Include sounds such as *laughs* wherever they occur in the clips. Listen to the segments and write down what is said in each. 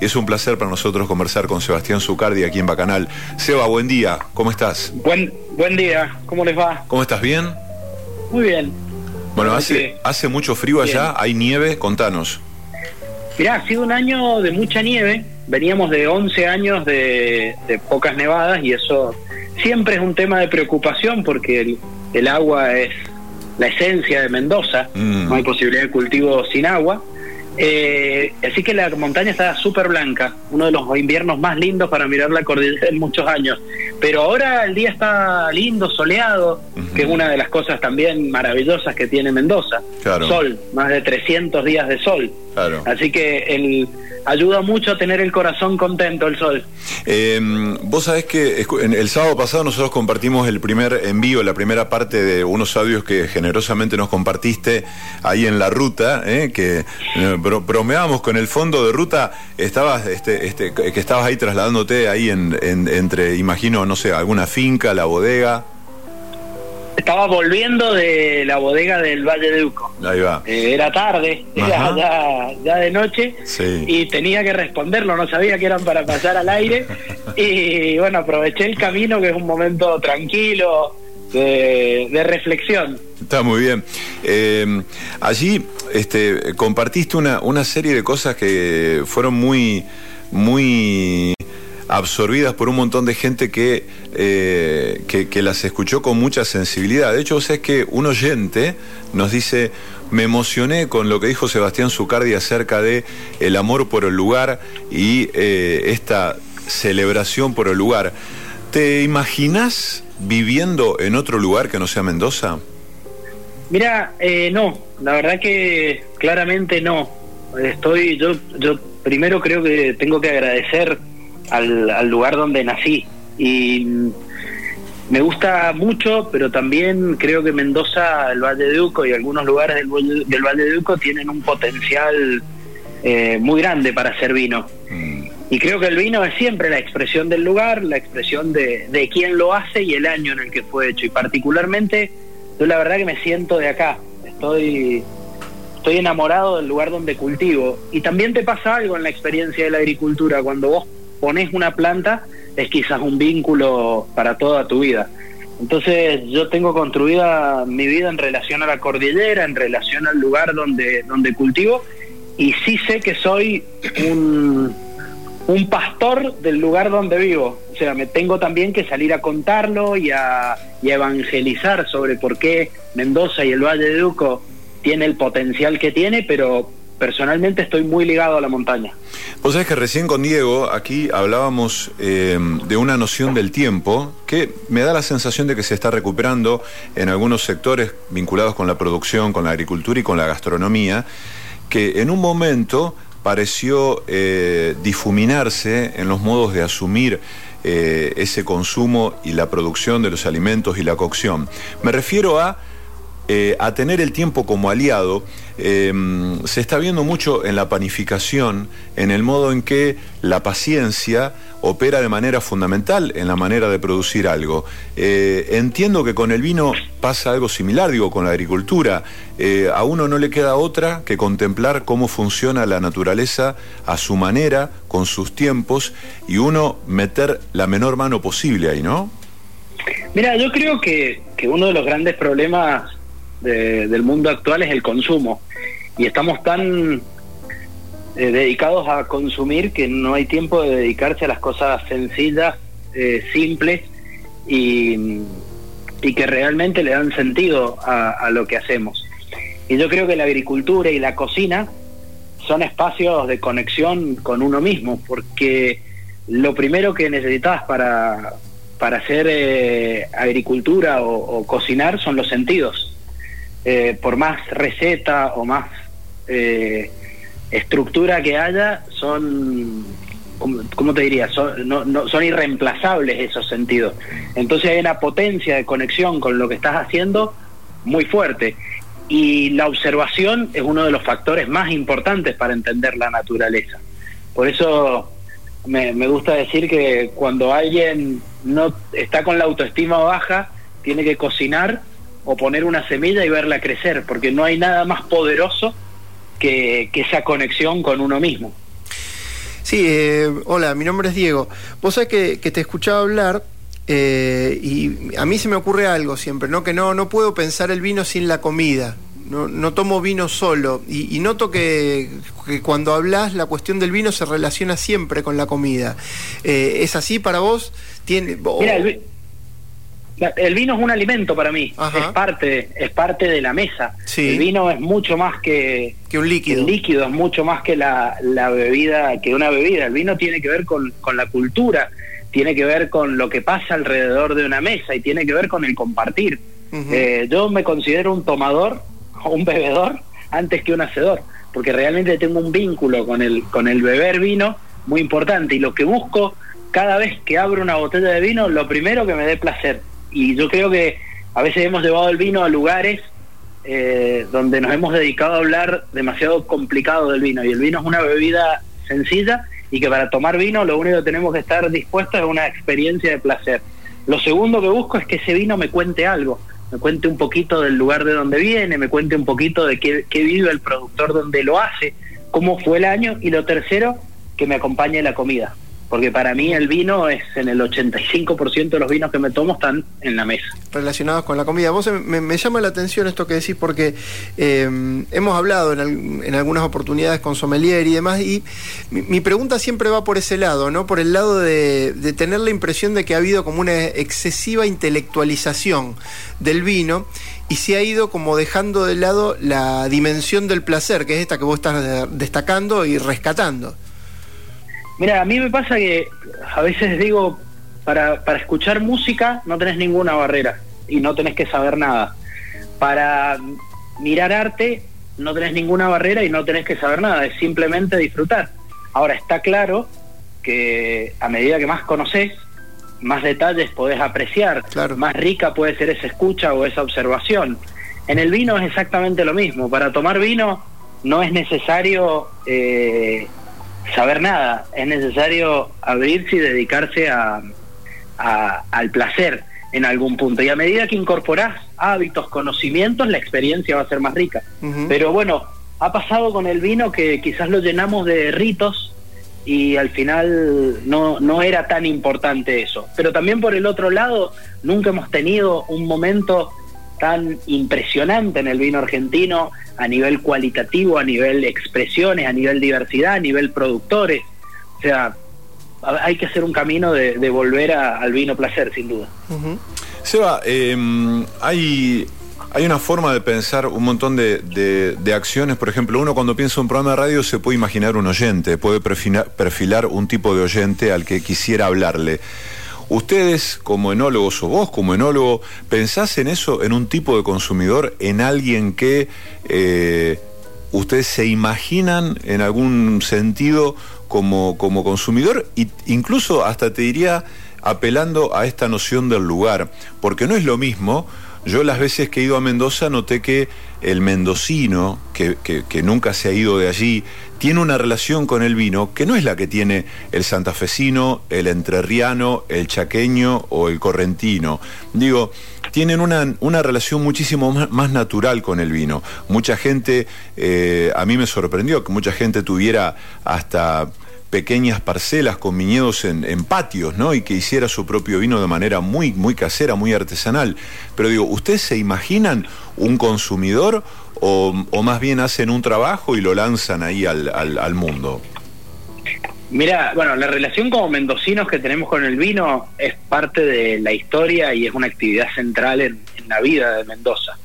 es un placer para nosotros conversar con Sebastián Zucardi aquí en Bacanal. Seba, buen día, ¿cómo estás? Buen, buen día, ¿cómo les va? ¿Cómo estás? ¿Bien? Muy bien. Bueno, hace, hace mucho frío allá, hay nieve, contanos. Mirá, ha sido un año de mucha nieve, veníamos de 11 años de, pocas nevadas y eso siempre es un tema de preocupación porque el, agua es la esencia de Mendoza, mm. no hay posibilidad de cultivo sin agua. Eh, así que la montaña está súper blanca, uno de los inviernos más lindos para mirar la cordillera en muchos años. Pero ahora el día está lindo, soleado, que es una de las cosas también maravillosas que tiene Mendoza. Sol, más de 300 días de sol. Así que el, ayuda mucho a tener el corazón contento el sol. Em, vos sabés que el sábado pasado nosotros compartimos el primer envío, la primera parte de unos audios que generosamente nos compartiste ahí en la ruta, ¿eh? que eh, bromeábamos con el fondo de ruta, estabas, este, este, que estabas ahí trasladándote ahí en, entre, imagino, no sé, alguna finca, la bodega. Estaba volviendo de la bodega del Valle de Uco. Ahí va. Eh, era tarde, era ya, de noche y tenía que responderlo, no sabía que eran para pasar al aire. y bueno, aproveché el camino, que es un momento tranquilo, de, reflexión. Está muy bien. Eh, allí este, compartiste una, una serie de cosas que fueron muy, muy absorbidas por un montón de gente eh, que, que, las escuchó con mucha sensibilidad. De hecho, o sea, es que un oyente nos dice, me emocioné con lo que dijo Sebastián Zucardi acerca de el amor por el lugar y eh, esta celebración por el lugar. ¿Te imaginas viviendo en otro lugar que no sea Mendoza? Mira, eh, no, la verdad que claramente no. Estoy, yo, yo primero creo que tengo que agradecer al, lugar donde nací. Y me gusta mucho, pero también creo que Mendoza, el Valle de Uco y algunos lugares del, del Valle de Uco tienen un potencial eh, muy grande para hacer vino. Mm. Y creo que el vino es siempre la expresión del lugar, la expresión de, de quién lo hace y el año en el que fue hecho. Y particularmente, yo la verdad que me siento de acá. Estoy, estoy enamorado del lugar donde cultivo. Y también te pasa algo en la experiencia de la agricultura. Cuando vos pones una planta, es quizás un vínculo para toda tu vida. Entonces yo tengo construida mi vida en relación a la cordillera, en relación al lugar donde, donde cultivo, y sí sé que soy un, un pastor del lugar donde vivo. O sea, me tengo también que salir a contarlo y a, y a evangelizar sobre por qué Mendoza y el Valle de Duco tiene el potencial que tiene, pero personalmente estoy muy ligado a la montaña. Vos sabés que recién con Diego aquí hablábamos eh, de una noción del tiempo que me da la sensación de que se está recuperando en algunos sectores vinculados con la producción, con la agricultura y con la gastronomía, que en un momento pareció eh, difuminarse en los modos de asumir eh, ese consumo y la producción de los alimentos y la cocción. Me refiero a eh, a tener el tiempo como aliado, eh, se está viendo mucho en la panificación, en el modo en que la paciencia opera de manera fundamental en la manera de producir algo. Eh, entiendo que con el vino pasa algo similar, digo, con la agricultura. a uno no le queda otra que contemplar cómo funciona la naturaleza a su manera, con sus tiempos, y uno meter la menor mano posible ahí, ¿no? Mira, yo creo que uno de los grandes problemas del mundo actual es el consumo. Y estamos tan eh, dedicados a consumir que no hay tiempo de dedicarse a las cosas sencillas, eh, simples y, que realmente le dan sentido a, a lo que hacemos. Y yo creo que la agricultura y la cocina son espacios de conexión con uno mismo, porque lo primero que necesitas para, para hacer eh, agricultura o, cocinar son los sentidos. Eh, por más receta o más eh, estructura que haya, son, ¿cómo, te diría? Son, no, son irreemplazables esos sentidos. Entonces hay una potencia de conexión con lo que estás haciendo muy fuerte. Y la observación es uno de los factores más importantes para entender la naturaleza. Por eso me, me gusta decir que cuando alguien no está con la autoestima baja, tiene que cocinar o poner una semilla y verla crecer, porque no hay nada más poderoso que, esa conexión con uno mismo. Sí, eh, hola, mi nombre es Diego. Vos sabés que, te escuchaba hablar eh, y a mí se me ocurre algo siempre, ¿no? Que no, no puedo pensar el vino sin la comida. No, no tomo vino solo. Y, noto que, cuando hablas la cuestión del vino se relaciona siempre con la comida. Eh, ¿Es así para vos? ¿Tiene, el vino es un alimento para mí, es parte, es parte de la mesa. El vino es mucho más que, que un líquido. El líquido es mucho más que la, la, bebida, que una bebida. El vino tiene que ver con, con la cultura, tiene que ver con lo que pasa alrededor de una mesa y tiene que ver con el compartir. Eh, yo me considero un tomador o *laughs* un bebedor antes que un hacedor, porque realmente tengo un vínculo con el, con el beber vino muy importante y lo que busco cada vez que abro una botella de vino, lo primero que me dé placer y yo creo que a veces hemos llevado el vino a lugares eh, donde nos hemos dedicado a hablar demasiado complicado del vino y el vino es una bebida sencilla y que para tomar vino lo único que tenemos que estar dispuestos es una experiencia de placer. Lo segundo que busco es que ese vino me cuente algo, me cuente un poquito del lugar de donde viene, me cuente un poquito de qué, vive el productor donde lo hace, cómo fue el año y lo tercero, que me acompañe la comida porque para mí el vino es en el 85% de los vinos que me tomo están en la mesa. Relacionados con la comida. Vos me, llama la atención esto que decís porque eh, hemos hablado en, algunas oportunidades con sommelier y demás y mi, pregunta siempre va por ese lado, ¿no? Por el lado de, de, tener la impresión de que ha habido como una excesiva intelectualización del vino y se ha ido como dejando de lado la dimensión del placer, que es esta que vos estás destacando y rescatando. Mira, a mí me pasa que a veces digo, para, para escuchar música no tenés ninguna barrera y no tenés que saber nada. Para mirar arte no tenés ninguna barrera y no tenés que saber nada, es simplemente disfrutar. Ahora está claro que a medida que más conoces, más detalles podés apreciar, más rica puede ser esa escucha o esa observación. En el vino es exactamente lo mismo. Para tomar vino no es necesario eh, saber nada, es necesario abrirse y dedicarse a, al placer en algún punto. Y a medida que incorporás hábitos, conocimientos, la experiencia va a ser más rica. Pero bueno, ha pasado con el vino que quizás lo llenamos de ritos y al final no, no era tan importante eso. Pero también por el otro lado, nunca hemos tenido un momento tan impresionante en el vino argentino a nivel cualitativo, a nivel expresiones, a nivel diversidad, a nivel productores. O sea, hay que hacer un camino de, volver al vino placer, sin duda. Seba, em, hay, hay una forma de pensar un montón de, de, acciones. Por ejemplo, uno cuando piensa en un programa de radio se puede imaginar un oyente, puede perfilar un tipo de oyente al que quisiera hablarle. Ustedes como enólogos o vos como enólogo, ¿pensás en eso, en un tipo de consumidor, en alguien que eh, ustedes se imaginan en algún sentido como, como consumidor? E incluso hasta te diría apelando a esta noción del lugar, porque no es lo mismo yo las veces que he ido a Mendoza noté que el mendocino, que, nunca se ha ido de allí, tiene una relación con el vino que no es la que tiene el santafesino, el entrerriano, el chaqueño o el correntino. Digo, tienen una, una relación muchísimo más, natural con el vino. Mucha gente, eh, a mí me sorprendió que mucha gente tuviera hasta pequeñas parcelas con viñedos en, patios, ¿no? Y que hiciera su propio vino de manera muy, muy casera, muy artesanal. Pero digo, ¿ustedes se imaginan un consumidor o, más bien hacen un trabajo y lo lanzan ahí al, al, mundo? Mira, bueno, la relación como mendocinos que tenemos con el vino es parte de la historia y es una actividad central en, en la vida de Mendoza.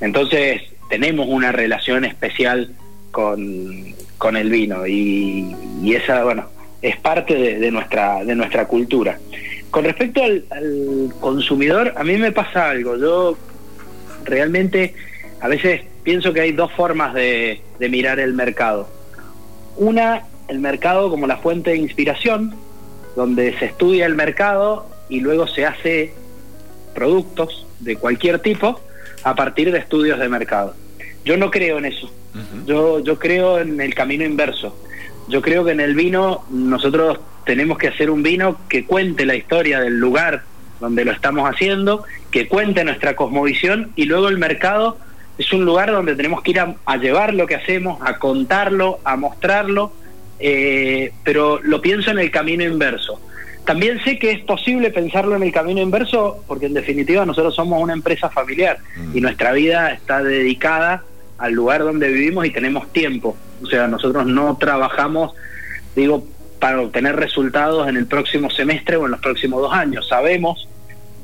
Entonces, tenemos una relación especial con, con el vino y, esa, bueno, es parte de, nuestra, de nuestra cultura. Con respecto al, consumidor, a mí me pasa algo. Yo realmente a veces pienso que hay dos formas de, de mirar el mercado. Una, el mercado como la fuente de inspiración, donde se estudia el mercado y luego se hace productos de cualquier tipo a partir de estudios de mercado. Yo no creo en eso. yo, yo creo en el camino inverso. Yo creo que en el vino nosotros tenemos que hacer un vino que cuente la historia del lugar donde lo estamos haciendo, que cuente nuestra cosmovisión y luego el mercado es un lugar donde tenemos que ir a, llevar lo que hacemos, a contarlo, a mostrarlo eh, pero lo pienso en el camino inverso. También sé que es posible pensarlo en el camino inverso porque en definitiva nosotros somos una empresa familiar y mm. nuestra vida está dedicada al lugar donde vivimos y tenemos tiempo. O sea, nosotros no trabajamos, digo, para obtener resultados en el próximo semestre o en los próximos dos años. Sabemos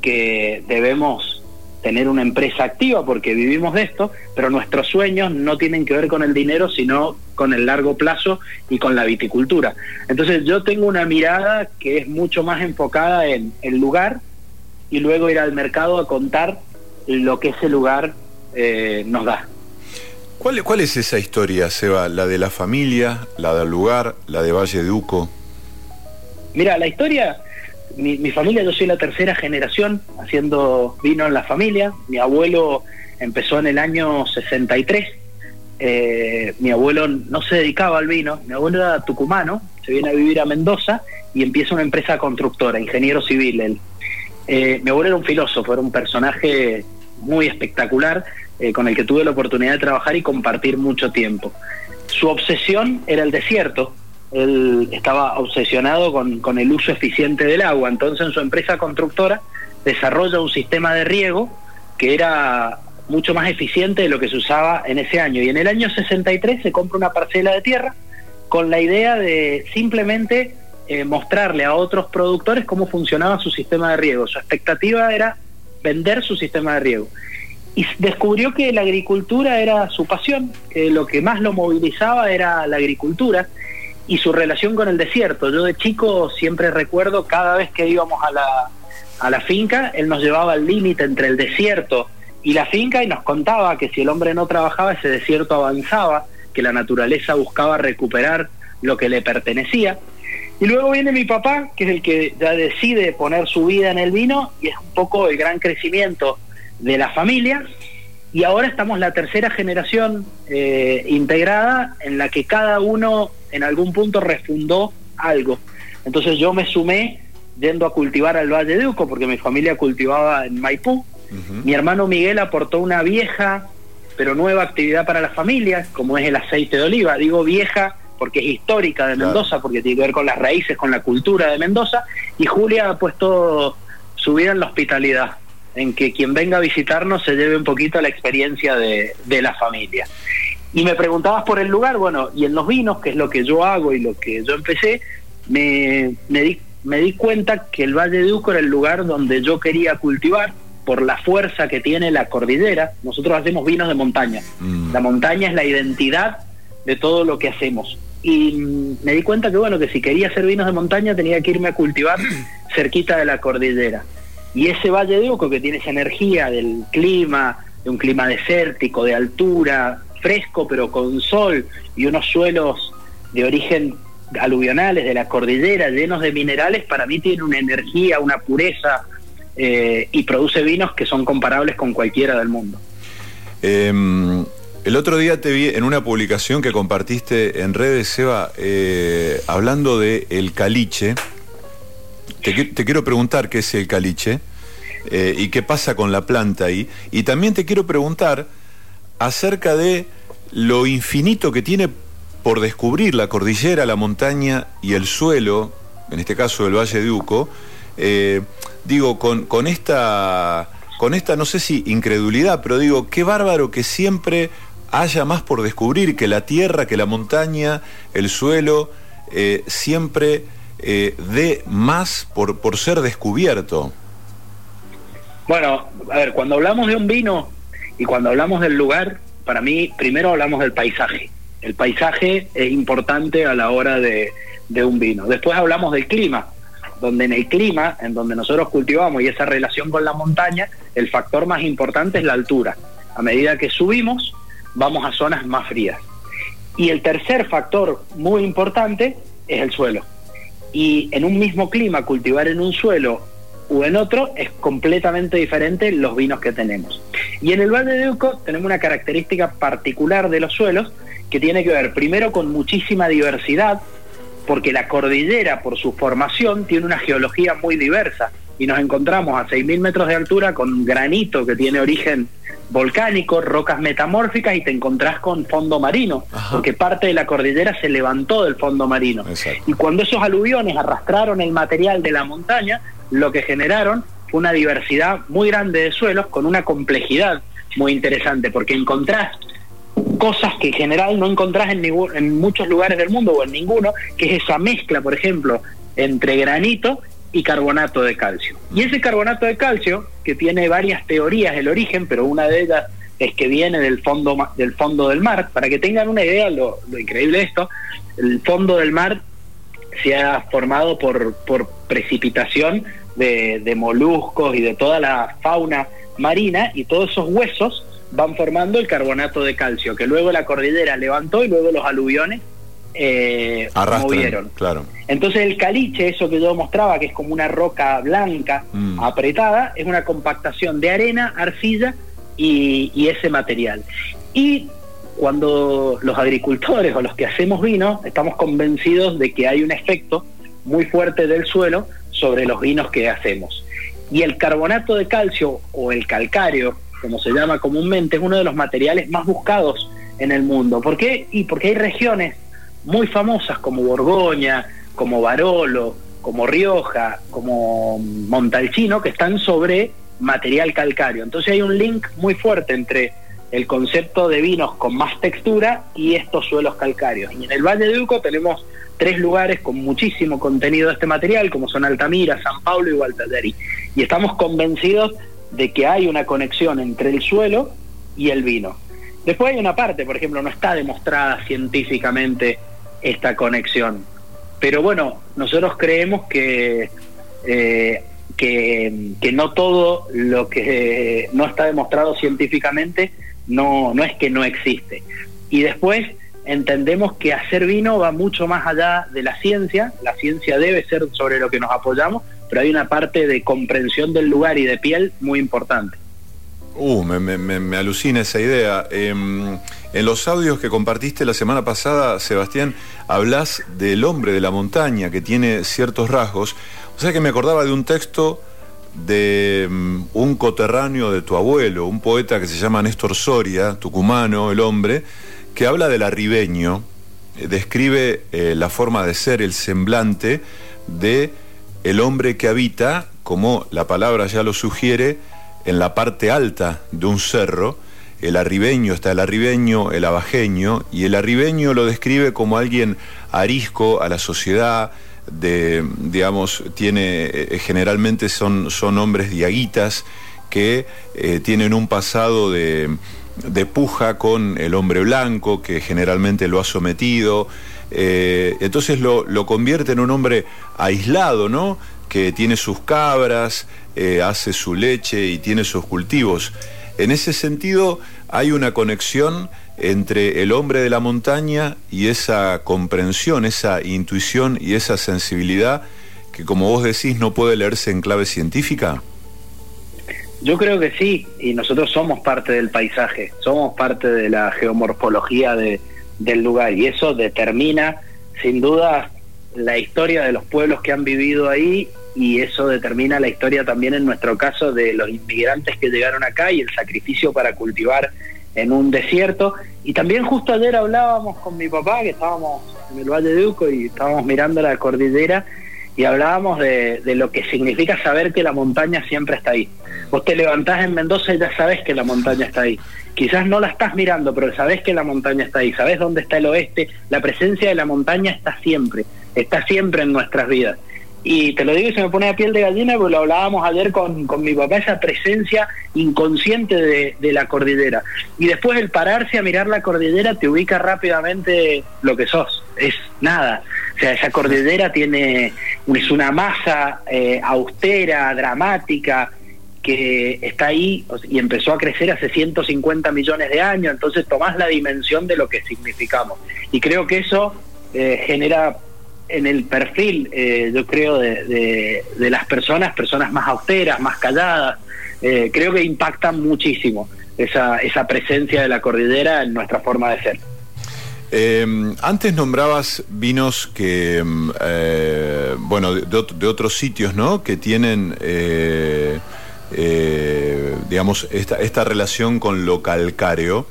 que debemos tener una empresa activa porque vivimos de esto, pero nuestros sueños no tienen que ver con el dinero, sino con el largo plazo y con la viticultura. Entonces yo tengo una mirada que es mucho más enfocada en el lugar y luego ir al mercado a contar lo que ese lugar eh, nos da. ¿Cuál, ¿Cuál es esa historia, Seba? ¿La de la familia, la del lugar, la de Valle de Uco? Mira, la historia mi, familia, yo soy la tercera generación haciendo vino en la familia. Mi abuelo empezó en el año 63. Eh, mi abuelo no se dedicaba al vino, mi abuelo era tucumano, se viene a vivir a Mendoza y empieza una empresa constructora, ingeniero civil él. Eh, mi abuelo era un filósofo, era un personaje muy espectacular eh, con el que tuve la oportunidad de trabajar y compartir mucho tiempo. Su obsesión era el desierto, él estaba obsesionado con, el uso eficiente del agua, entonces en su empresa constructora desarrolla un sistema de riego que era mucho más eficiente de lo que se usaba en ese año. Y en el año 63 se compra una parcela de tierra con la idea de simplemente eh, mostrarle a otros productores cómo funcionaba su sistema de riego. Su expectativa era vender su sistema de riego. Y descubrió que la agricultura era su pasión, que lo que más lo movilizaba era la agricultura y su relación con el desierto. Yo de chico siempre recuerdo cada vez que íbamos a la, a la finca, él nos llevaba al límite entre el desierto y la finca y nos contaba que si el hombre no trabajaba, ese desierto avanzaba, que la naturaleza buscaba recuperar lo que le pertenecía. Y luego viene mi papá, que es el que ya decide poner su vida en el vino y es un poco el gran crecimiento de la familia. Y ahora estamos la tercera generación eh, integrada en la que cada uno en algún punto refundó algo. Entonces yo me sumé yendo a cultivar al Valle de Uco, porque mi familia cultivaba en Maipú. Mi hermano Miguel aportó una vieja, pero nueva actividad para la familia, como es el aceite de oliva. Digo vieja porque es histórica de Mendoza, porque tiene que ver con las raíces, con la cultura de Mendoza. Y Julia ha puesto su vida en la hospitalidad, en que quien venga a visitarnos se lleve un poquito la experiencia de, de la familia. Y me preguntabas por el lugar, bueno, y en los vinos, que es lo que yo hago y lo que yo empecé, me, me, di, me di cuenta que el Valle de Uco era el lugar donde yo quería cultivar por la fuerza que tiene la cordillera. Nosotros hacemos vinos de montaña. Mm. La montaña es la identidad de todo lo que hacemos. Y me di cuenta que, bueno, que si quería hacer vinos de montaña tenía que irme a cultivar *clears throat* cerquita de la cordillera. Y ese Valle de Uco que tiene esa energía del clima, de un clima desértico, de altura, fresco pero con sol y unos suelos de origen aluvionales de la cordillera llenos de minerales, para mí tiene una energía, una pureza eh, y produce vinos que son comparables con cualquiera del mundo. Em, el otro día te vi en una publicación que compartiste en redes, Seba, eh, hablando de el caliche. Te, quiero preguntar qué es el caliche eh, y qué pasa con la planta ahí. Y también te quiero preguntar acerca de lo infinito que tiene por descubrir la cordillera, la montaña y el suelo, en este caso el Valle de Uco, eh, digo, con, con, esta, con esta, no sé si incredulidad, pero digo, qué bárbaro que siempre haya más por descubrir, que la tierra, que la montaña, el suelo, eh, siempre eh, más por, por ser descubierto. Bueno, a ver, cuando hablamos de un vino y cuando hablamos del lugar, para mí, primero hablamos del paisaje. El paisaje es importante a la hora de, un vino. Después hablamos del clima, donde en el clima, en donde nosotros cultivamos y esa relación con la montaña, el factor más importante es la altura. A medida que subimos, vamos a zonas más frías. Y el tercer factor muy importante es el suelo. Y en un mismo clima, cultivar en un suelo u en otro es completamente diferente los vinos que tenemos. Y en el Valle de Uco tenemos una característica particular de los suelos que tiene que ver primero con muchísima diversidad, porque la cordillera por su formación tiene una geología muy diversa. y nos encontramos a 6.000 metros de altura con granito que tiene origen volcánico, rocas metamórficas y te encontrás con fondo marino, porque parte de la cordillera se levantó del fondo marino. Y cuando esos aluviones arrastraron el material de la montaña, lo que generaron fue una diversidad muy grande de suelos con una complejidad muy interesante, porque encontrás cosas que en general no encontrás en, en muchos lugares del mundo o en ninguno, que es esa mezcla, por ejemplo, entre granito y carbonato de calcio. Y ese carbonato de calcio, que tiene varias teorías el origen, pero una de ellas es que viene del fondo del fondo del mar, para que tengan una idea lo, increíble de esto, el fondo del mar se ha formado por, por precipitación de, de moluscos y de toda la fauna marina y todos esos huesos van formando el carbonato de calcio, que luego la cordillera levantó y luego los aluviones eh, movieron. Claro. Entonces el caliche, eso que yo mostraba, que es como una roca blanca mm. apretada, es una compactación de arena, arcilla y, y ese material. Y cuando los agricultores o los que hacemos vino estamos convencidos de que hay un efecto muy fuerte del suelo sobre los vinos que hacemos. Y el carbonato de calcio o el calcario, como se llama comúnmente, es uno de los materiales más buscados en el mundo. ¿Por qué? Y porque hay regiones muy famosas como Borgoña, como Barolo, como Rioja, como Montalcino, que están sobre material calcáreo. Entonces hay un link muy fuerte entre el concepto de vinos con más textura y estos suelos calcáreos. Y en el Valle de Uco tenemos tres lugares con muchísimo contenido de este material, como son Altamira, San Pablo y Gualtaderi. Y estamos convencidos de que hay una conexión entre el suelo y el vino. Después hay una parte, por ejemplo, no está demostrada científicamente esta conexión. Pero bueno, nosotros creemos que, eh, que, que, no todo lo que no está demostrado científicamente no, no es que no existe. Y después entendemos que hacer vino va mucho más allá de la ciencia, la ciencia debe ser sobre lo que nos apoyamos, pero hay una parte de comprensión del lugar y de piel muy importante. Uh, me, me, alucina esa idea. Em, en los audios que compartiste la semana pasada, Sebastián, hablas del hombre de la montaña que tiene ciertos rasgos. O sea que me acordaba de un texto de em, un coterráneo de tu abuelo, un poeta que se llama Néstor Soria, tucumano, el hombre, que habla del arribeño, eh, describe eh, la forma de ser, el semblante de el hombre que habita, como la palabra ya lo sugiere, en la parte alta de un cerro, el arribeño, está el arribeño, el abajeño, y el arribeño lo describe como alguien arisco a la sociedad, de, digamos, tiene, eh, generalmente son, son hombres diaguitas que eh, tienen un pasado de, de, puja con el hombre blanco, que generalmente lo ha sometido, eh, entonces lo, lo convierte en un hombre aislado, ¿no? que tiene sus cabras, eh, hace su leche y tiene sus cultivos. En ese sentido, hay una conexión entre el hombre de la montaña y esa comprensión, esa intuición y esa sensibilidad que, como vos decís, no puede leerse en clave científica? Yo creo que sí, y nosotros somos parte del paisaje, somos parte de la geomorfología del lugar, y eso determina, sin duda, la historia de los pueblos que han vivido ahí y eso determina la historia también en nuestro caso de los inmigrantes que llegaron acá y el sacrificio para cultivar en un desierto. Y también justo ayer hablábamos con mi papá, que estábamos en el Valle de Uco y estábamos mirando la cordillera y hablábamos de, de lo que significa saber que la montaña siempre está ahí. Vos te levantás en Mendoza y ya sabes que la montaña está ahí. Quizás no la estás mirando, pero sabes que la montaña está ahí, sabes dónde está el oeste. La presencia de la montaña está siempre, está siempre en nuestras vidas. Y te lo digo y se me pone a piel de gallina porque lo hablábamos ayer con, con mi papá, esa presencia inconsciente de, de, la cordillera. Y después el pararse a mirar la cordillera te ubica rápidamente lo que sos, es nada. O sea, esa cordillera tiene, es una masa eh, austera, dramática, que está ahí y empezó a crecer hace 150 millones de años, entonces tomás la dimensión de lo que significamos. Y creo que eso eh, genera en el perfil, eh, yo creo, de, de, las personas, personas más austeras, más calladas, eh, creo que impactan muchísimo esa, esa presencia de la cordillera en nuestra forma de ser. Em, antes nombrabas vinos que, em, eh, bueno, de, otros sitios, ¿no? Que tienen, eh, eh, digamos, esta, esta, relación con lo calcáreo.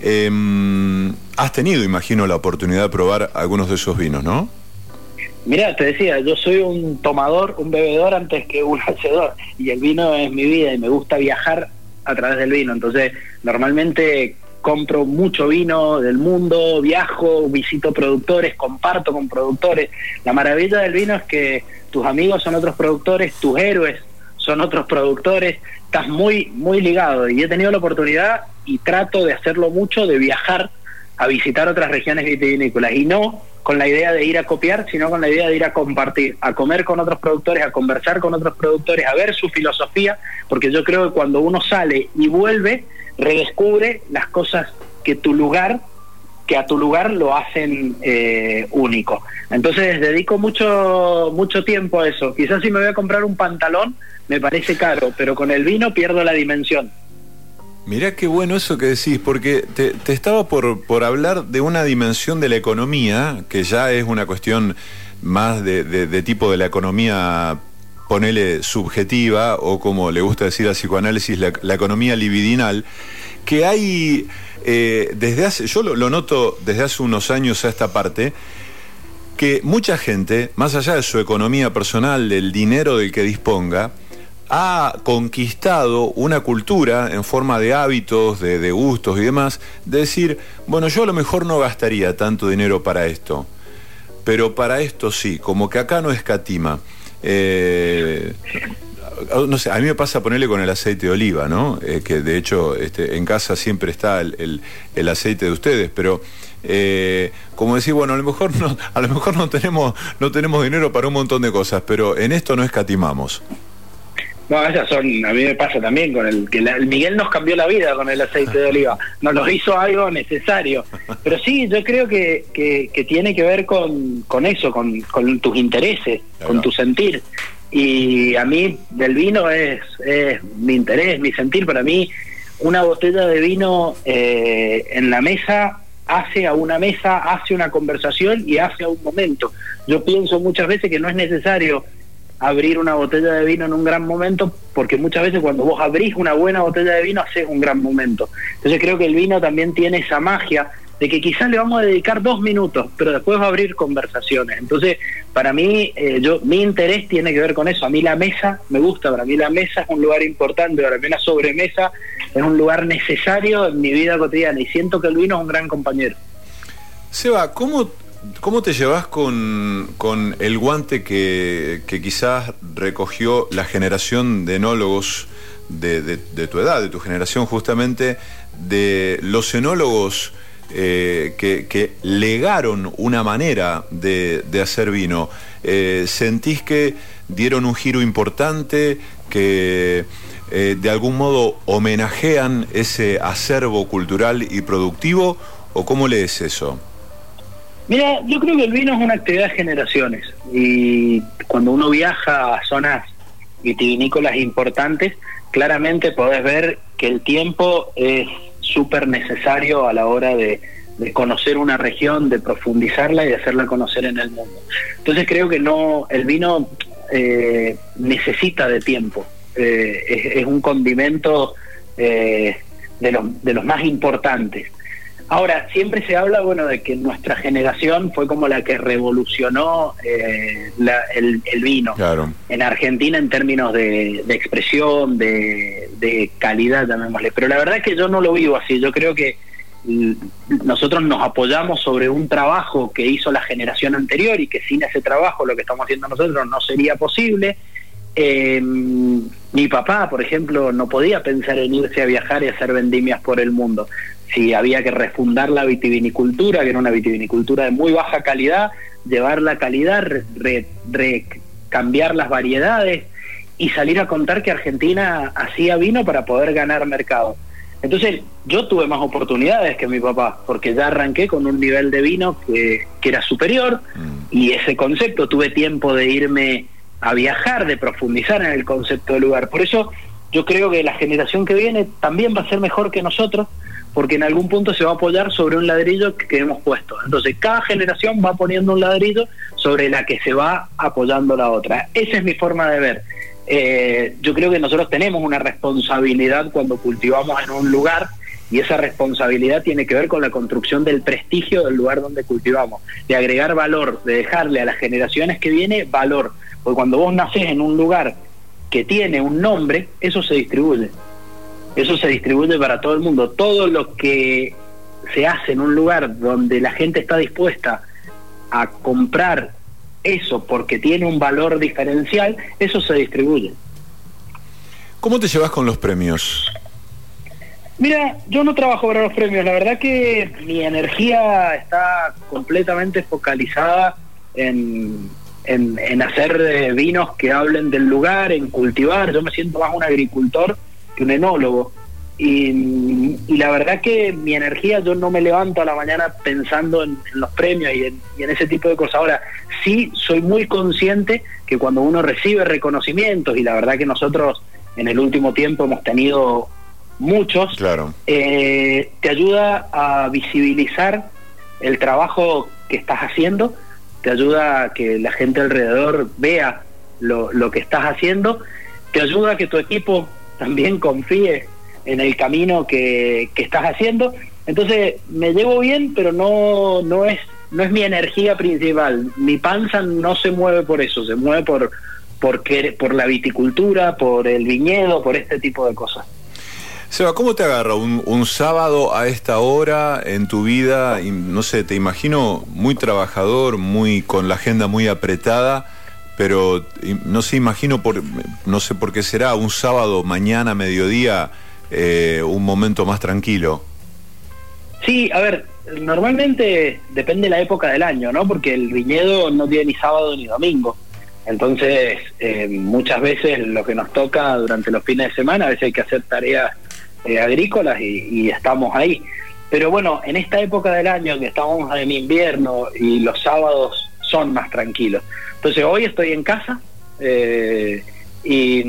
Em, has tenido, imagino, la oportunidad de probar algunos de esos vinos, ¿no? Mira, te decía, yo soy un tomador, un bebedor antes que un *laughs* hacedor. Y el vino es mi vida y me gusta viajar a través del vino. Entonces, normalmente compro mucho vino del mundo, viajo, visito productores, comparto con productores. La maravilla del vino es que tus amigos son otros productores, tus héroes son otros productores, estás muy, muy ligado. Y he tenido la oportunidad y trato de hacerlo mucho, de viajar a visitar otras regiones vitivinícolas. Y no con la idea de ir a copiar, sino con la idea de ir a compartir, a comer con otros productores, a conversar con otros productores, a ver su filosofía, porque yo creo que cuando uno sale y vuelve, redescubre las cosas que tu lugar que a tu lugar lo hacen eh, único. Entonces dedico mucho mucho tiempo a eso. Quizás si me voy a comprar un pantalón me parece caro, pero con el vino pierdo la dimensión. Mirá qué bueno eso que decís, porque te, estaba por, por, hablar de una dimensión de la economía, que ya es una cuestión más de, tipo de la economía, ponele subjetiva, o como le gusta decir a psicoanálisis, la, economía libidinal, que hay eh, desde hace, yo lo noto desde hace unos años a esta parte, que mucha gente, más allá de su economía personal, del dinero del que disponga, ha conquistado una cultura en forma de hábitos, de, gustos y demás, de decir, bueno, yo a lo mejor no gastaría tanto dinero para esto, pero para esto sí, como que acá no escatima. Eh, no sé, a mí me pasa ponerle con el aceite de oliva, ¿no? Eh, que de hecho este, en casa siempre está el, aceite de ustedes, pero eh, como decir, bueno, a lo mejor no, a lo mejor no tenemos, no tenemos dinero para un montón de cosas, pero en esto no escatimamos. No, esas son, a mí me pasa también con el que el Miguel nos cambió la vida con el aceite de oliva, nos lo hizo algo necesario. Pero sí, yo creo que, que, tiene que ver con, con eso, con, con tus intereses, con tu sentir. Y a mí del vino es, es mi interés, mi sentir. Para mí, una botella de vino eh, en la mesa hace a una mesa, hace una conversación y hace a un momento. Yo pienso muchas veces que no es necesario abrir una botella de vino en un gran momento, porque muchas veces cuando vos abrís una buena botella de vino haces un gran momento. Entonces creo que el vino también tiene esa magia de que quizás le vamos a dedicar dos minutos, pero después va a abrir conversaciones. Entonces, para mí, eh, yo mi interés tiene que ver con eso. A mí la mesa me gusta, para mí la mesa es un lugar importante, para mí la sobremesa es un lugar necesario en mi vida cotidiana y siento que el vino es un gran compañero. Seba, ¿cómo ¿Cómo te llevas con, el guante que, quizás recogió la generación de enólogos de, tu edad, de tu generación justamente, de los enólogos eh, que, legaron una manera de, hacer vino? Eh, ¿Sentís que dieron un giro importante, que eh, de algún modo homenajean ese acervo cultural y productivo? ¿O cómo lees eso? Mira, yo creo que el vino es una actividad de generaciones y cuando uno viaja a zonas vitivinícolas importantes, claramente podés ver que el tiempo es súper necesario a la hora de, conocer una región, de profundizarla y de hacerla conocer en el mundo. Entonces creo que no, el vino eh, necesita de tiempo, eh, es, un condimento eh, de, los, de los más importantes. Ahora, siempre se habla, bueno, de que nuestra generación fue como la que revolucionó eh, el, vino en Argentina en términos de, expresión, de, calidad, llamémosle. Pero la verdad es que yo no lo vivo así. Yo creo que nosotros nos apoyamos sobre un trabajo que hizo la generación anterior y que sin ese trabajo lo que estamos haciendo nosotros no sería posible. Eh, mi papá, por ejemplo, no podía pensar en irse a viajar y hacer vendimias por el mundo si había que refundar la vitivinicultura, que era una vitivinicultura de muy baja calidad, llevar la calidad, cambiar las variedades y salir a contar que Argentina hacía vino para poder ganar mercado. Entonces yo tuve más oportunidades que mi papá, porque ya arranqué con un nivel de vino que, que era superior mm. y ese concepto tuve tiempo de irme a viajar, de profundizar en el concepto del lugar. Por eso yo creo que la generación que viene también va a ser mejor que nosotros, porque en algún punto se va a apoyar sobre un ladrillo que hemos puesto. Entonces, cada generación va poniendo un ladrillo sobre la que se va apoyando la otra. Esa es mi forma de ver. Eh, yo creo que nosotros tenemos una responsabilidad cuando cultivamos en un lugar y esa responsabilidad tiene que ver con la construcción del prestigio del lugar donde cultivamos, de agregar valor, de dejarle a las generaciones que vienen valor, porque cuando vos nacés en un lugar que tiene un nombre, eso se distribuye, eso se distribuye para todo el mundo, todo lo que se hace en un lugar donde la gente está dispuesta a comprar eso porque tiene un valor diferencial, eso se distribuye. ¿Cómo te llevas con los premios? Mira, yo no trabajo para los premios, la verdad que mi energía está completamente focalizada en, en, hacer eh, vinos que hablen del lugar, en cultivar, yo me siento más un agricultor que un enólogo. Y, la verdad que mi energía, yo no me levanto a la mañana pensando en, los premios y en, y en, ese tipo de cosas. Ahora, sí soy muy consciente que cuando uno recibe reconocimientos, y la verdad que nosotros en el último tiempo hemos tenido muchos, claro. Eh, te ayuda a visibilizar el trabajo que estás haciendo, te ayuda a que la gente alrededor vea lo, lo que estás haciendo, te ayuda a que tu equipo también confíe en el camino que, que estás haciendo. Entonces me llevo bien, pero no, no, es, no es mi energía principal. Mi panza no se mueve por eso, se mueve por, por, por la viticultura, por el viñedo, por este tipo de cosas. Seba, ¿cómo te agarra un, sábado a esta hora en tu vida? no sé, te imagino muy trabajador, muy con la agenda muy apretada, pero no sé, imagino por, no sé por qué será un sábado, mañana, mediodía, eh, un momento más tranquilo. Sí, a ver, normalmente depende de la época del año, ¿no? Porque el viñedo no tiene ni sábado ni domingo. Entonces, eh, muchas veces lo que nos toca durante los fines de semana, a veces hay que hacer tareas eh, agrícolas y, estamos ahí. Pero bueno, en esta época del año que estamos en invierno y los sábados son más tranquilos. Entonces hoy estoy en casa eh, y,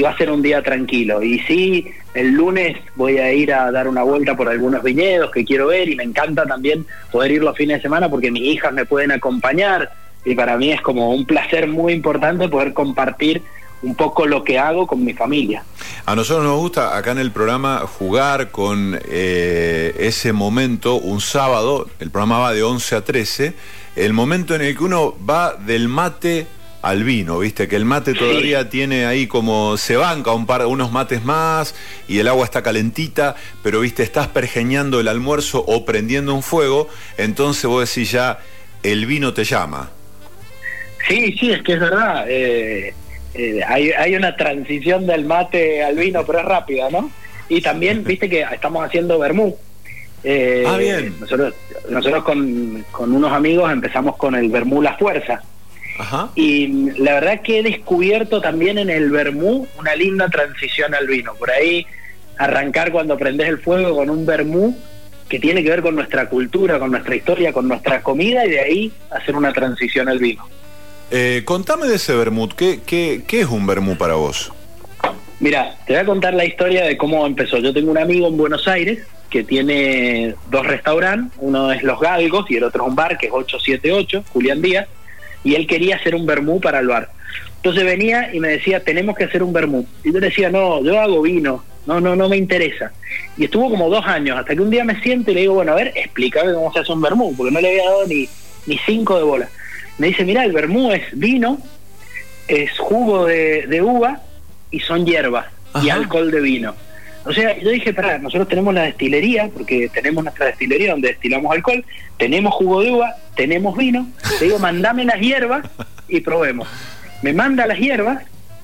va a ser un día tranquilo. Y sí, el lunes voy a ir a dar una vuelta por algunos viñedos que quiero ver y me encanta también poder ir los fines de semana porque mis hijas me pueden acompañar y para mí es como un placer muy importante poder compartir un poco lo que hago con mi familia. A nosotros nos gusta acá en el programa jugar con eh, ese momento, un sábado, el programa va de 11 a 13, el momento en el que uno va del mate al vino, viste, que el mate todavía tiene ahí como se banca un par, unos mates más y el agua está calentita, pero viste, estás pergeñando el almuerzo o prendiendo un fuego, entonces vos decís ya, el vino te llama. Sí, sí, es que es verdad. Eh, eh, hay, hay una transición del mate al vino, pero es rápida, ¿no? Y también, viste que estamos haciendo vermú. Eh, ah, bien. Nosotros, nosotros con, con, unos amigos empezamos con el vermú La Fuerza. Ajá. Y la verdad que he descubierto también en el vermú una linda transición al vino. Por ahí arrancar cuando prendes el fuego con un vermú que tiene que ver con nuestra cultura, con nuestra historia, con nuestra comida y de ahí hacer una transición al vino. Eh, contame de ese vermut, ¿Qué, qué, qué es un vermut para vos? Mira, te voy a contar la historia de cómo empezó. Yo tengo un amigo en Buenos Aires que tiene dos restaurantes, uno es Los Galgos y el otro es un bar que es 878, Julián Díaz, y él quería hacer un vermú para el bar. Entonces venía y me decía, tenemos que hacer un vermú. Y yo decía, no, yo hago vino, no, no, no me interesa. Y estuvo como dos años, hasta que un día me siento y le digo, bueno, a ver, explícame cómo se hace un vermú, porque no le había dado ni, ni cinco de bola me dice, mira, el vermú es vino, es jugo de, uva y son hierbas y alcohol de vino. O sea, yo dije, para, nosotros tenemos la destilería, porque tenemos nuestra destilería donde destilamos alcohol, tenemos jugo de uva, tenemos vino, le digo, mandame las hierbas y probemos. Me manda las hierbas,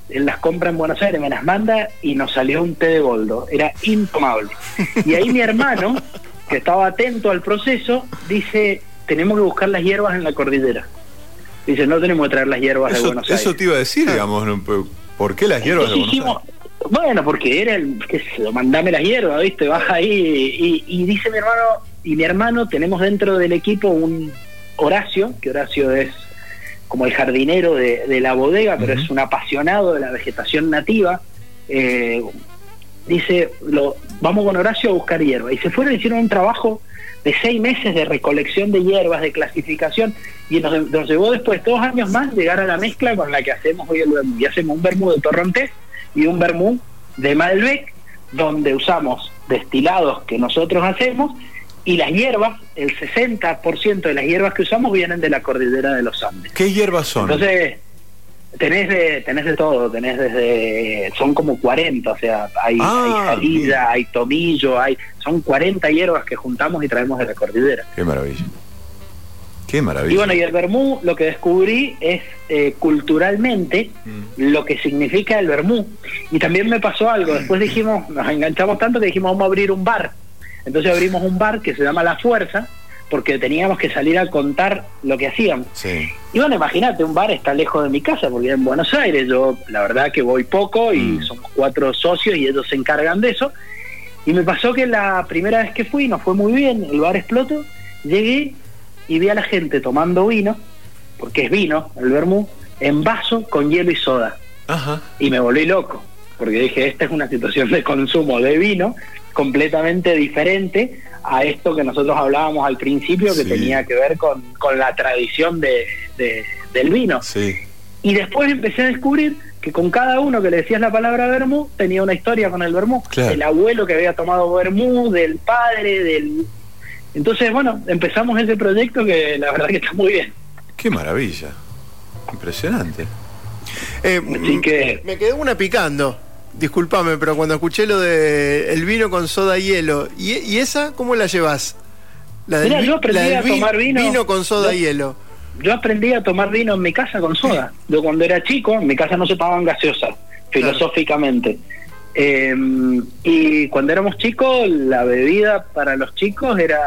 él las compra en Buenos Aires, me las manda y nos salió un té de boldo, era intomable. Y ahí mi hermano, que estaba atento al proceso, dice, tenemos que buscar las hierbas en la cordillera. Dice, no tenemos que traer las hierbas de Buenos Aires. Eso te iba a decir, digamos, ¿por qué las hierbas de Buenos Aires? Bueno, porque era el, qué sé, mandame las hierbas, ¿viste? Baja ahí y, dice mi hermano, y mi hermano, tenemos dentro del equipo un Horacio, que Horacio es como el jardinero de, la bodega, pero es un apasionado de la vegetación nativa. Eh, dice, lo, vamos con Horacio a buscar hierba. Y se fueron, hicieron un trabajo de seis meses de recolección de hierbas, de clasificación, y nos, nos llevó después dos años más llegar a la mezcla con la que hacemos hoy el vermú. Y hacemos un vermú de torrontés y un vermú de Malbec, donde usamos destilados que nosotros hacemos y las hierbas, el 60% de las hierbas que usamos vienen de la cordillera de los Andes. ¿Qué hierbas son? Entonces, tenés de, tenés de todo, tenés desde, son como 40, o sea, hay, Ah, hay jalida, hay tomillo, hay, son 40 hierbas que juntamos y traemos de la cordillera. Qué maravilla. Qué maravilla. Y bueno, y el vermú, lo que descubrí es eh, culturalmente Mm. lo que significa el vermú. Y también me pasó algo, después dijimos, nos enganchamos tanto que dijimos, vamos a abrir un bar. Entonces abrimos un bar que se llama La Fuerza, porque teníamos que salir a contar lo que hacíamos. Sí. Y bueno, imagínate, un bar está lejos de mi casa, porque en Buenos Aires yo la verdad que voy poco y Mm. somos cuatro socios y ellos se encargan de eso. Y me pasó que la primera vez que fui nos fue muy bien, el bar explotó, llegué y vi a la gente tomando vino, porque es vino, el vermú, en vaso con hielo y soda. Ajá. Y me volví loco, porque dije, esta es una situación de consumo de vino completamente diferente a esto que nosotros hablábamos al principio, que Sí. tenía que ver con, con la tradición de, de- del vino. Sí. Y después empecé a descubrir que con cada uno que le decías la palabra vermú, tenía una historia con el vermú. Claro. El abuelo que había tomado vermú, del padre, del... Entonces, bueno, empezamos ese proyecto que la verdad que está muy bien. Qué maravilla. Impresionante. Eh, Así que... Me quedó una picando. Disculpame, pero cuando escuché lo de el vino con soda y hielo, ¿y, y esa cómo la llevas? La Mirá, vi- yo aprendí del a tomar vino- con soda yo- y hielo. Yo aprendí a tomar vino en mi casa con soda. Yo cuando era chico, en mi casa no se tomaban gaseosas, filosóficamente. Eh, y cuando éramos chicos, la bebida para los chicos era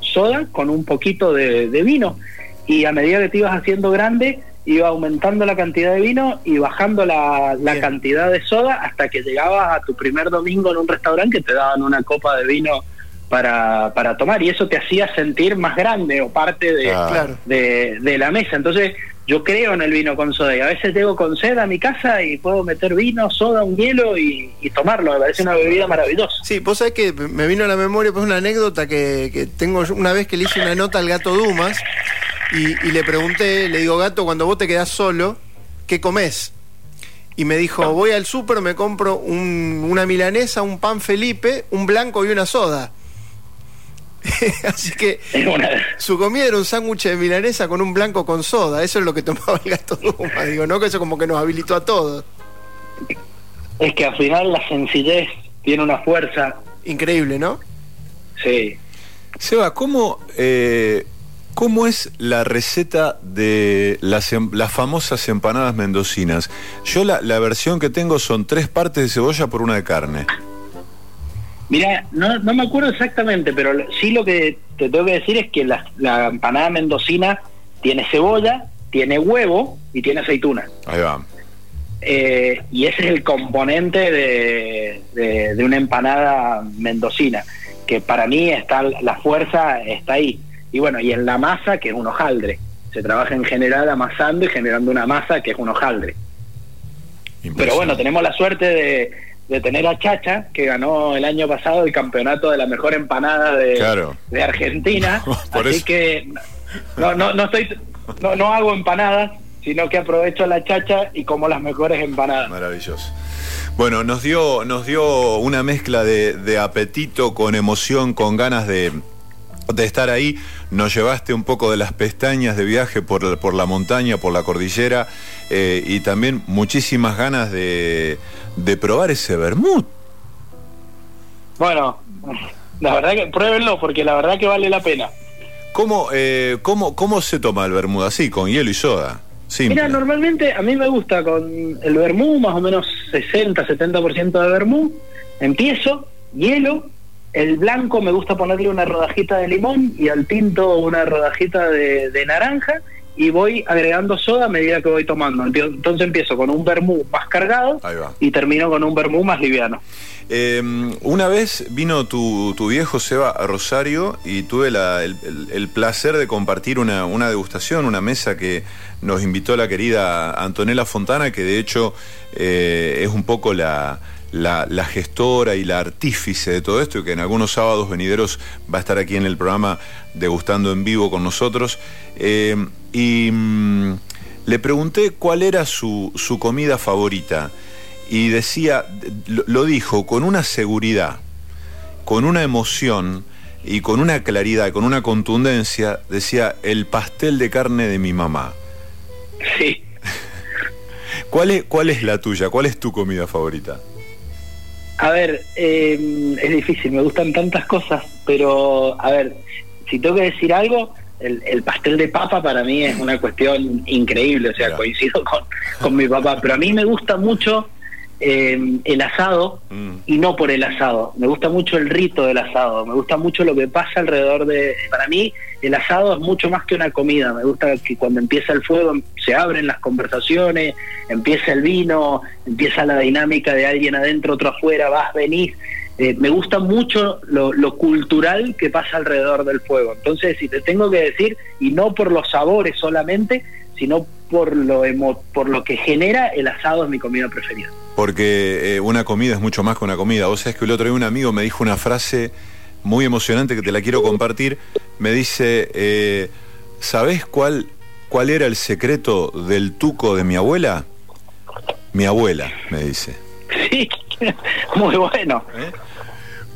soda con un poquito de, de vino. Y a medida que te ibas haciendo grande, iba aumentando la cantidad de vino y bajando la, cantidad de soda hasta que llegabas a tu primer domingo en un restaurante que te daban una copa de vino para, para tomar. Y eso te hacía sentir más grande o parte de, Ah. Claro. de, de la mesa. Entonces, yo creo en el vino con soda y a veces llego con sed a mi casa y puedo meter vino, soda, un hielo y, tomarlo. Me parece una bebida maravillosa. Sí, vos sabés que me vino a la memoria pues una anécdota que, que tengo una vez que le hice una nota al gato Dumas y, le pregunté, le digo, gato, cuando vos te quedás solo, ¿qué comés? Y me dijo, voy al súper, me compro un- una milanesa, un pan Felipe, un blanco y una soda. *laughs* Así que su comida era un sándwich de milanesa con un blanco con soda. Eso es lo que tomaba el gato Dumas. Digo, ¿no? Que eso como que nos habilitó a todos. es que al final la sencillez tiene una fuerza. Increíble, ¿no? Sí. Seba, ¿cómo, eh, ¿cómo es la receta de las, em- las famosas empanadas mendocinas? Yo la, la versión que tengo son tres partes de cebolla por una de carne. Mira, no, no me acuerdo exactamente, pero sí lo que te tengo que decir es que la, la empanada mendocina tiene cebolla, tiene huevo y tiene aceituna. Ahí va. Eh, y ese es el componente de, de- de una empanada mendocina, que para mí está la fuerza está ahí. Y bueno, y en la masa, que es un hojaldre. Se trabaja en general amasando y generando una masa que es un hojaldre. Pero bueno, tenemos la suerte de, de tener a Chacha, que ganó el año pasado el campeonato de la mejor empanada de, Claro. de Argentina. *laughs* Por así eso. que no, no, no estoy, no, no hago empanadas, sino que aprovecho la Chacha y como las mejores empanadas. Maravilloso. Bueno, nos dio, nos dio una mezcla de, de apetito con emoción, con ganas de, de estar ahí. Nos llevaste un poco de las pestañas de viaje por, por la montaña, por la cordillera eh, y también muchísimas ganas de, de probar ese vermut. Bueno, la verdad que pruébenlo porque la verdad que vale la pena. ¿Cómo, eh, cómo, ¿Cómo se toma el vermut? Así, con hielo y soda. Simple. Mira, normalmente a mí me gusta con el vermú, más o menos 60-70% de vermú. Empiezo, hielo, el blanco me gusta ponerle una rodajita de limón y al tinto una rodajita de, de naranja y voy agregando soda a medida que voy tomando. Entonces empiezo con un vermú más cargado y termino con un vermú más liviano. Em, una vez vino tu, viejo Seba a Rosario y tuve el, placer de compartir una, degustación, una mesa que nos invitó la querida Antonella Fontana, que de hecho eh, es un poco la, gestora y la artífice de todo esto y que en algunos sábados venideros va a estar aquí en el programa degustando en vivo con nosotros. Em, y mm, le pregunté cuál era su, su comida favorita y decía, lo dijo con una seguridad, con una emoción y con una claridad, con una contundencia, decía, el pastel de carne de mi mamá. Sí. *laughs* ¿Cuál es, cuál es la tuya? ¿Cuál es tu comida favorita? A ver, em, es difícil, me gustan tantas cosas, pero a ver, si tengo que decir algo, el, pastel de papa para mí es una cuestión increíble, o sea, coincido con, *laughs* con mi papá, pero a mí me gusta mucho eh, el asado mm. y no por el asado. Me gusta mucho el rito del asado, me gusta mucho lo que pasa alrededor de... Para mí el asado es mucho más que una comida, me gusta que cuando empieza el fuego se abren las conversaciones, empieza el vino, empieza la dinámica de alguien adentro, otro afuera, vas, venís. Eh, me gusta mucho lo, lo, cultural que pasa alrededor del fuego. Entonces, si te tengo que decir, y no por los sabores solamente, sino por lo, por lo que genera, el asado es mi comida preferida. Porque eh, una comida es mucho más que una comida. Vos sabés que el otro día un amigo me dijo una frase muy emocionante que te la quiero compartir. Me dice, eh, ¿sabés cuál, cuál era el secreto del tuco de mi abuela? Mi abuela, me dice. *laughs* Sí, muy bueno. ¿Eh?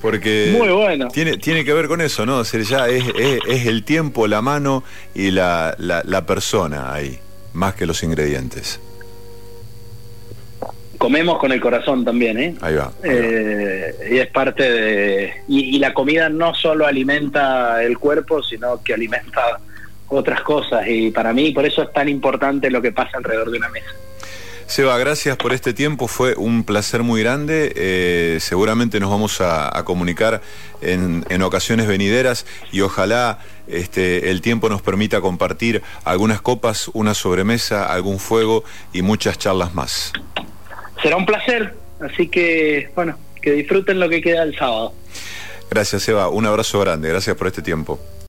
Porque Muy bueno. tiene, tiene que ver con eso, ¿no? O ya es, es, el tiempo, la mano y la, la, persona ahí, más que los ingredientes. Comemos con el corazón también, ¿eh? Ahí va. Eh, y es parte de... Y, y, la comida no solo alimenta el cuerpo, sino que alimenta otras cosas. Y para mí, por eso es tan importante lo que pasa alrededor de una mesa. Seba, gracias por este tiempo, fue un placer muy grande. Eh, seguramente nos vamos a, comunicar en, ocasiones venideras y ojalá este, el tiempo nos permita compartir algunas copas, una sobremesa, algún fuego y muchas charlas más. Será un placer, así que bueno, que disfruten lo que queda el sábado. Gracias, Seba. Un abrazo grande. Gracias por este tiempo.